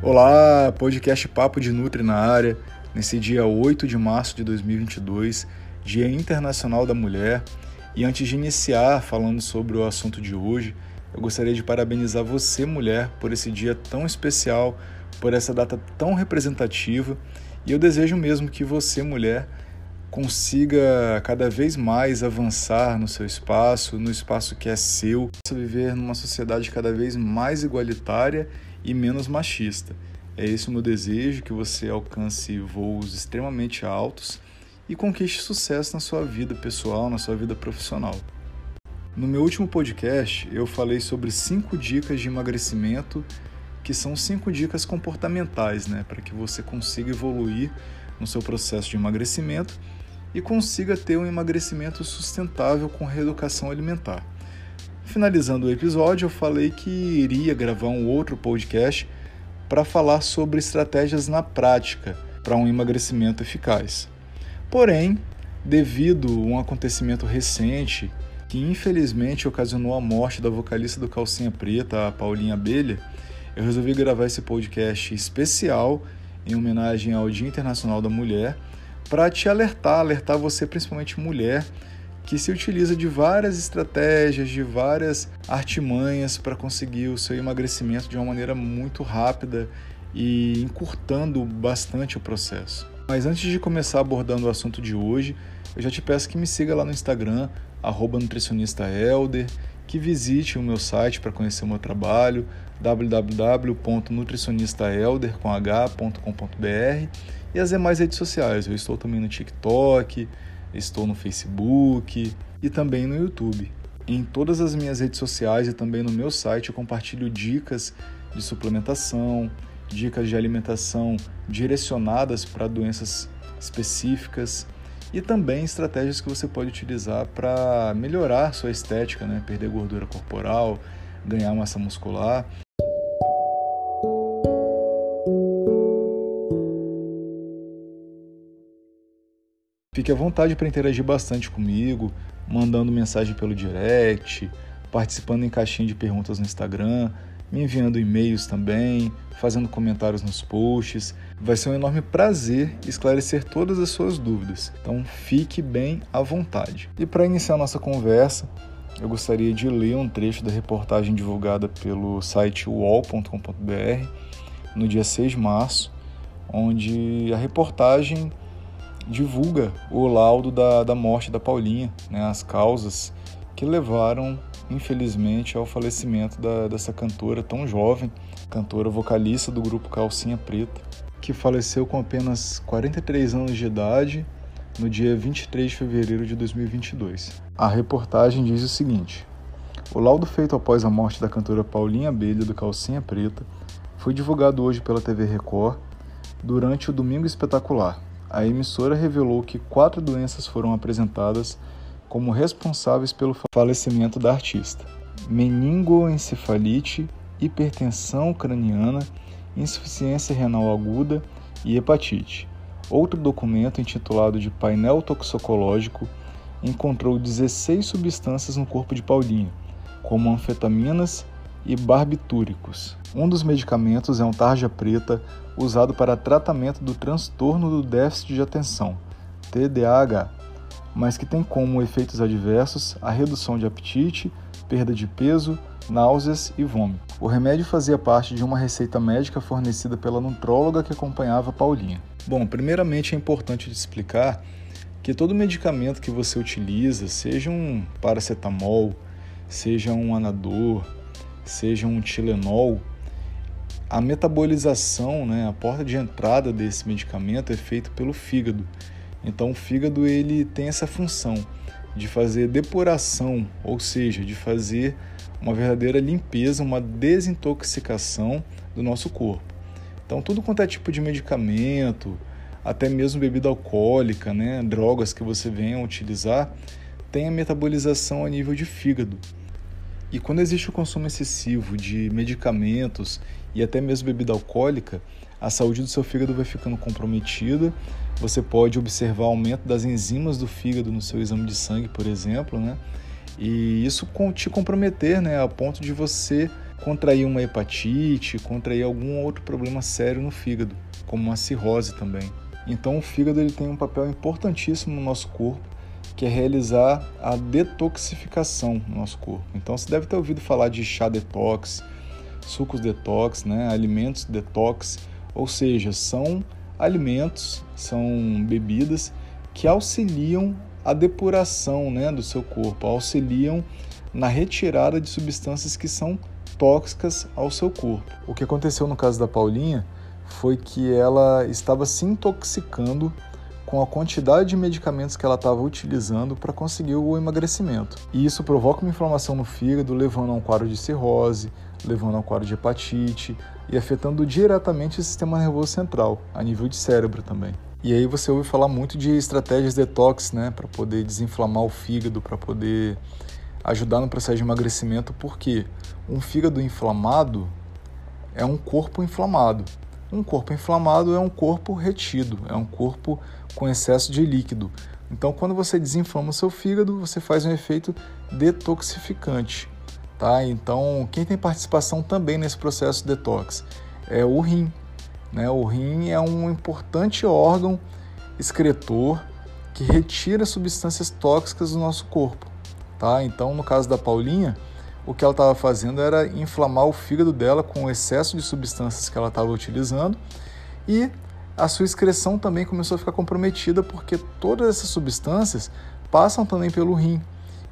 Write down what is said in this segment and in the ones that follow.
Olá, podcast Papo de Nutri na área, nesse dia 8 de março de 2022, Dia Internacional da Mulher. E antes de iniciar falando sobre o assunto de hoje, eu gostaria de parabenizar você, mulher, por esse dia tão especial, por essa data tão representativa. E eu desejo mesmo que você, mulher, consiga cada vez mais avançar no seu espaço, no espaço que é seu, viver numa sociedade cada vez mais igualitária e menos machista. É esse o meu desejo, que você alcance voos extremamente altos e conquiste sucesso na sua vida pessoal, na sua vida profissional. No meu último podcast, eu falei sobre cinco dicas de emagrecimento, que são cinco dicas comportamentais, né, para que você consiga evoluir no seu processo de emagrecimento e consiga ter um emagrecimento sustentável com reeducação alimentar. Finalizando o episódio, eu falei que iria gravar um outro podcast para falar sobre estratégias na prática para um emagrecimento eficaz. Porém, devido a um acontecimento recente que infelizmente ocasionou a morte da vocalista do Calcinha Preta, a Paulinha Abelha, eu resolvi gravar esse podcast especial em homenagem ao Dia Internacional da Mulher para te alertar, alertar você, principalmente mulher, que se utiliza de várias estratégias, de várias artimanhas para conseguir o seu emagrecimento de uma maneira muito rápida e encurtando bastante o processo. Mas antes de começar abordando o assunto de hoje, eu já te peço que me siga lá no Instagram, nutricionistaelder, que visite o meu site para conhecer o meu trabalho, www.nutricionistaelder.com.br e as demais redes sociais. Eu estou também no TikTok, estou no Facebook e também no YouTube. Em todas as minhas redes sociais e também no meu site eu compartilho dicas de suplementação, dicas de alimentação direcionadas para doenças específicas e também estratégias que você pode utilizar para melhorar sua estética, né? perder gordura corporal, ganhar massa muscular. Fique à vontade para interagir bastante comigo, mandando mensagem pelo direct, participando em caixinha de perguntas no Instagram, me enviando e-mails também, fazendo comentários nos posts. Vai ser um enorme prazer esclarecer todas as suas dúvidas. Então fique bem à vontade. E para iniciar nossa conversa, eu gostaria de ler um trecho da reportagem divulgada pelo site wall.com.br no dia 6 de março, onde a reportagem divulga o laudo da, da morte da Paulinha, né, as causas que levaram, infelizmente, ao falecimento da, dessa cantora tão jovem, cantora vocalista do grupo Calcinha Preta, que faleceu com apenas 43 anos de idade no dia 23 de fevereiro de 2022. A reportagem diz o seguinte: O laudo feito após a morte da cantora Paulinha Abelha do Calcinha Preta foi divulgado hoje pela TV Record durante o Domingo Espetacular, a emissora revelou que quatro doenças foram apresentadas como responsáveis pelo falecimento da artista: meningoencefalite, hipertensão craniana, insuficiência renal aguda e hepatite. Outro documento, intitulado de Painel Toxicológico, encontrou 16 substâncias no corpo de Paulinho, como anfetaminas e barbitúricos. Um dos medicamentos é um tarja preta usado para tratamento do transtorno do déficit de atenção, TDAH, mas que tem como efeitos adversos a redução de apetite, perda de peso, náuseas e vômito. O remédio fazia parte de uma receita médica fornecida pela nutróloga que acompanhava Paulinha. Bom, primeiramente é importante explicar que todo medicamento que você utiliza, seja um paracetamol, seja um anador, seja um Tilenol, a metabolização, né, a porta de entrada desse medicamento é feita pelo fígado. Então o fígado ele tem essa função de fazer depuração, ou seja, de fazer uma verdadeira limpeza, uma desintoxicação do nosso corpo. Então tudo quanto é tipo de medicamento, até mesmo bebida alcoólica, né, drogas que você venha utilizar, tem a metabolização a nível de fígado. E quando existe o consumo excessivo de medicamentos e até mesmo bebida alcoólica, a saúde do seu fígado vai ficando comprometida. Você pode observar aumento das enzimas do fígado no seu exame de sangue, por exemplo, né? E isso te comprometer, né, a ponto de você contrair uma hepatite, contrair algum outro problema sério no fígado, como uma cirrose também. Então o fígado ele tem um papel importantíssimo no nosso corpo, que é realizar a detoxificação no nosso corpo. Então você deve ter ouvido falar de chá detox, sucos detox, né, alimentos detox, ou seja, são alimentos, são bebidas que auxiliam a depuração né, do seu corpo, auxiliam na retirada de substâncias que são tóxicas ao seu corpo. O que aconteceu no caso da Paulinha foi que ela estava se intoxicando com a quantidade de medicamentos que ela estava utilizando para conseguir o emagrecimento. E isso provoca uma inflamação no fígado, levando a um quadro de cirrose, levando a um quadro de hepatite e afetando diretamente o sistema nervoso central, a nível de cérebro também. E aí você ouve falar muito de estratégias detox, né, para poder desinflamar o fígado, para poder ajudar no processo de emagrecimento, porque um fígado inflamado é um corpo inflamado. Um corpo inflamado é um corpo retido, é um corpo com excesso de líquido. Então, quando você desinflama o seu fígado, você faz um efeito detoxificante. Tá? Então, quem tem participação também nesse processo de detox é o rim. Né? O rim é um importante órgão excretor que retira substâncias tóxicas do nosso corpo. Tá? Então, no caso da Paulinha, o que ela estava fazendo era inflamar o fígado dela com o excesso de substâncias que ela estava utilizando. E a sua excreção também começou a ficar comprometida porque todas essas substâncias passam também pelo rim.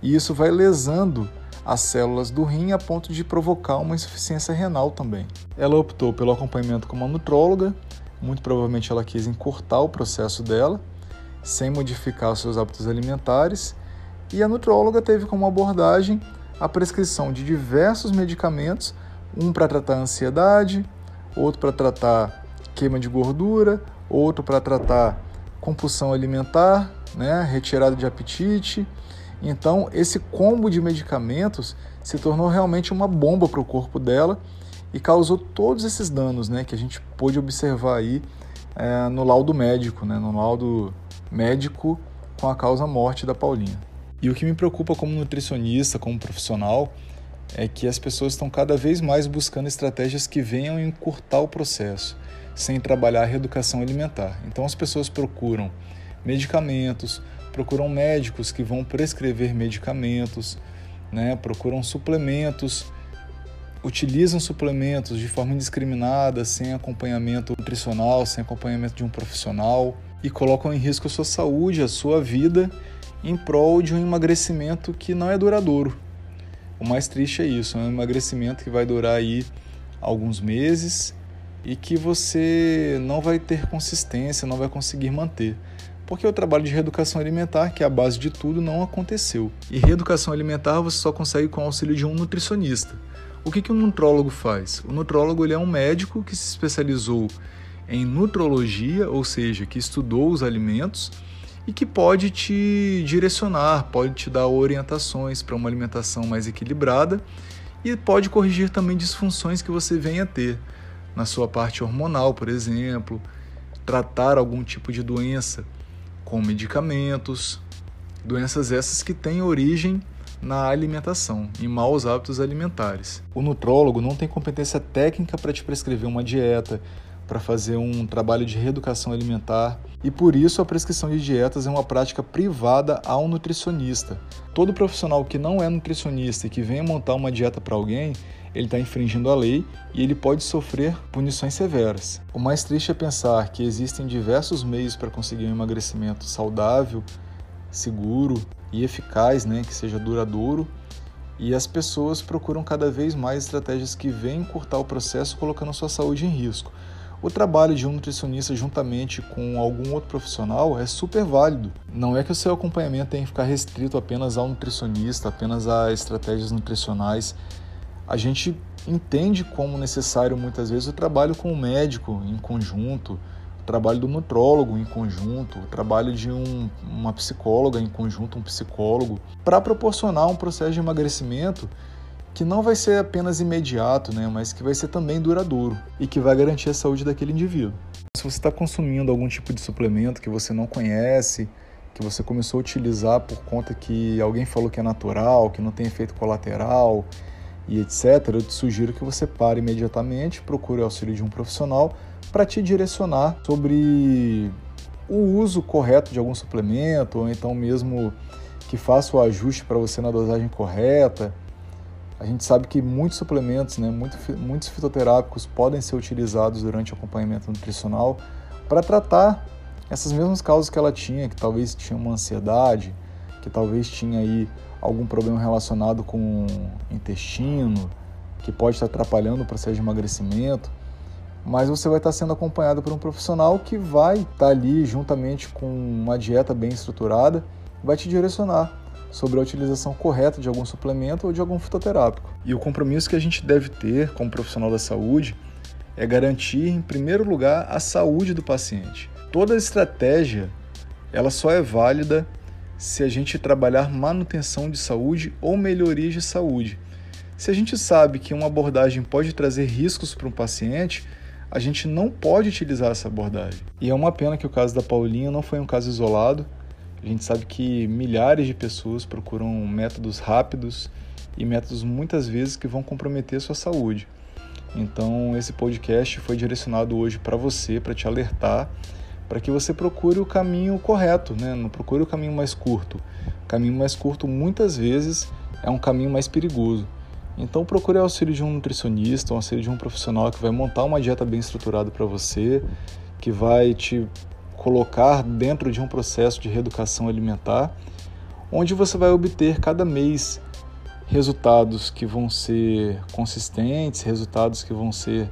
E isso vai lesando as células do rim a ponto de provocar uma insuficiência renal também. Ela optou pelo acompanhamento com uma nutróloga, muito provavelmente ela quis encurtar o processo dela, sem modificar seus hábitos alimentares. E a nutróloga teve como abordagem a prescrição de diversos medicamentos, um para tratar ansiedade, outro para tratar queima de gordura, outro para tratar compulsão alimentar, né, retirada de apetite. Então, esse combo de medicamentos se tornou realmente uma bomba para o corpo dela e causou todos esses danos né, que a gente pôde observar aí é, no laudo médico, né, no laudo médico com a causa morte da Paulinha. E o que me preocupa como nutricionista, como profissional, é que as pessoas estão cada vez mais buscando estratégias que venham encurtar o processo, sem trabalhar a reeducação alimentar. Então as pessoas procuram medicamentos, procuram médicos que vão prescrever medicamentos, né? procuram suplementos, utilizam suplementos de forma indiscriminada, sem acompanhamento nutricional, sem acompanhamento de um profissional e colocam em risco a sua saúde, a sua vida em prol de um emagrecimento que não é duradouro. O mais triste é isso, é um emagrecimento que vai durar aí alguns meses e que você não vai ter consistência, não vai conseguir manter. Porque o trabalho de reeducação alimentar, que é a base de tudo, não aconteceu. E reeducação alimentar você só consegue com o auxílio de um nutricionista. O que, que um nutrólogo faz? O nutrólogo ele é um médico que se especializou em nutrologia, ou seja, que estudou os alimentos e que pode te direcionar, pode te dar orientações para uma alimentação mais equilibrada e pode corrigir também disfunções que você venha a ter na sua parte hormonal, por exemplo, tratar algum tipo de doença com medicamentos, doenças essas que têm origem na alimentação, em maus hábitos alimentares. O nutrólogo não tem competência técnica para te prescrever uma dieta, para fazer um trabalho de reeducação alimentar e por isso a prescrição de dietas é uma prática privada ao nutricionista. Todo profissional que não é nutricionista e que venha montar uma dieta para alguém, ele está infringindo a lei e ele pode sofrer punições severas. O mais triste é pensar que existem diversos meios para conseguir um emagrecimento saudável, seguro e eficaz, né, que seja duradouro, e as pessoas procuram cada vez mais estratégias que venham encurtar o processo colocando sua saúde em risco. O trabalho de um nutricionista juntamente com algum outro profissional é super válido. Não é que o seu acompanhamento tenha que ficar restrito apenas ao nutricionista, apenas a estratégias nutricionais. A gente entende como necessário muitas vezes o trabalho com o médico em conjunto, o trabalho do nutrólogo em conjunto, o trabalho de um, uma psicóloga em conjunto, um psicólogo, para proporcionar um processo de emagrecimento que não vai ser apenas imediato, né, mas que vai ser também duradouro e que vai garantir a saúde daquele indivíduo. Se você está consumindo algum tipo de suplemento que você não conhece, que você começou a utilizar por conta que alguém falou que é natural, que não tem efeito colateral e etc., eu te sugiro que você pare imediatamente, procure o auxílio de um profissional para te direcionar sobre o uso correto de algum suplemento, ou então mesmo que faça o ajuste para você na dosagem correta. A gente sabe que muitos suplementos, né, muitos fitoterápicos podem ser utilizados durante o acompanhamento nutricional para tratar essas mesmas causas que ela tinha, que talvez tinha uma ansiedade, que talvez tinha aí algum problema relacionado com o intestino, que pode estar atrapalhando o processo de emagrecimento, mas você vai estar sendo acompanhado por um profissional que vai estar ali juntamente com uma dieta bem estruturada, vai te direcionar sobre a utilização correta de algum suplemento ou de algum fitoterápico. E o compromisso que a gente deve ter como profissional da saúde é garantir, em primeiro lugar, a saúde do paciente. Toda estratégia ela só é válida se a gente trabalhar manutenção de saúde ou melhoria de saúde. Se a gente sabe que uma abordagem pode trazer riscos para um paciente, a gente não pode utilizar essa abordagem. E é uma pena que o caso da Paulinha não foi um caso isolado. A gente sabe que milhares de pessoas procuram métodos rápidos e métodos muitas vezes que vão comprometer a sua saúde. Então, esse podcast foi direcionado hoje para você, para te alertar para que você procure o caminho correto, né? não procure o caminho mais curto. O caminho mais curto muitas vezes é um caminho mais perigoso. Então procure o auxílio de um nutricionista, o auxílio de um profissional que vai montar uma dieta bem estruturada para você, que vai te colocar dentro de um processo de reeducação alimentar, onde você vai obter cada mês resultados que vão ser consistentes, resultados que vão ser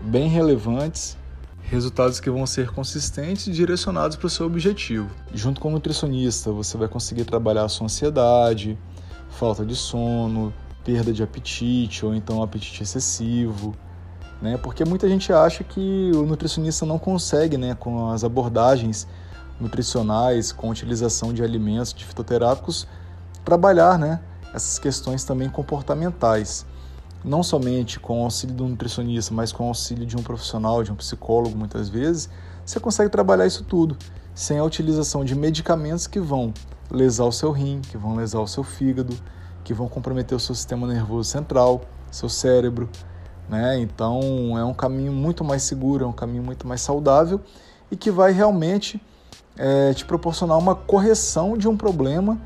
bem relevantes resultados que vão ser consistentes e direcionados para o seu objetivo. Junto com o nutricionista, você vai conseguir trabalhar a sua ansiedade, falta de sono, perda de apetite ou então apetite excessivo, né? Porque muita gente acha que o nutricionista não consegue, né, com as abordagens nutricionais, com a utilização de alimentos, de fitoterápicos, trabalhar, né, essas questões também comportamentais não somente com o auxílio do nutricionista, mas com o auxílio de um profissional, de um psicólogo, muitas vezes, você consegue trabalhar isso tudo sem a utilização de medicamentos que vão lesar o seu rim, que vão lesar o seu fígado, que vão comprometer o seu sistema nervoso central, seu cérebro, né? Então é um caminho muito mais seguro, é um caminho muito mais saudável e que vai realmente é, te proporcionar uma correção de um problema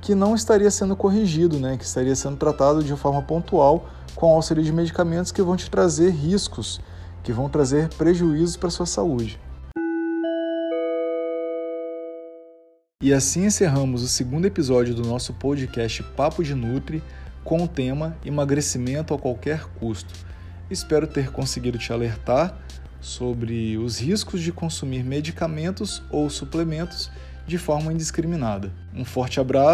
que não estaria sendo corrigido, né? Que estaria sendo tratado de forma pontual com auxílio de medicamentos que vão te trazer riscos, que vão trazer prejuízos para sua saúde. E assim encerramos o segundo episódio do nosso podcast Papo de Nutri com o tema emagrecimento a qualquer custo. Espero ter conseguido te alertar sobre os riscos de consumir medicamentos ou suplementos de forma indiscriminada. Um forte abraço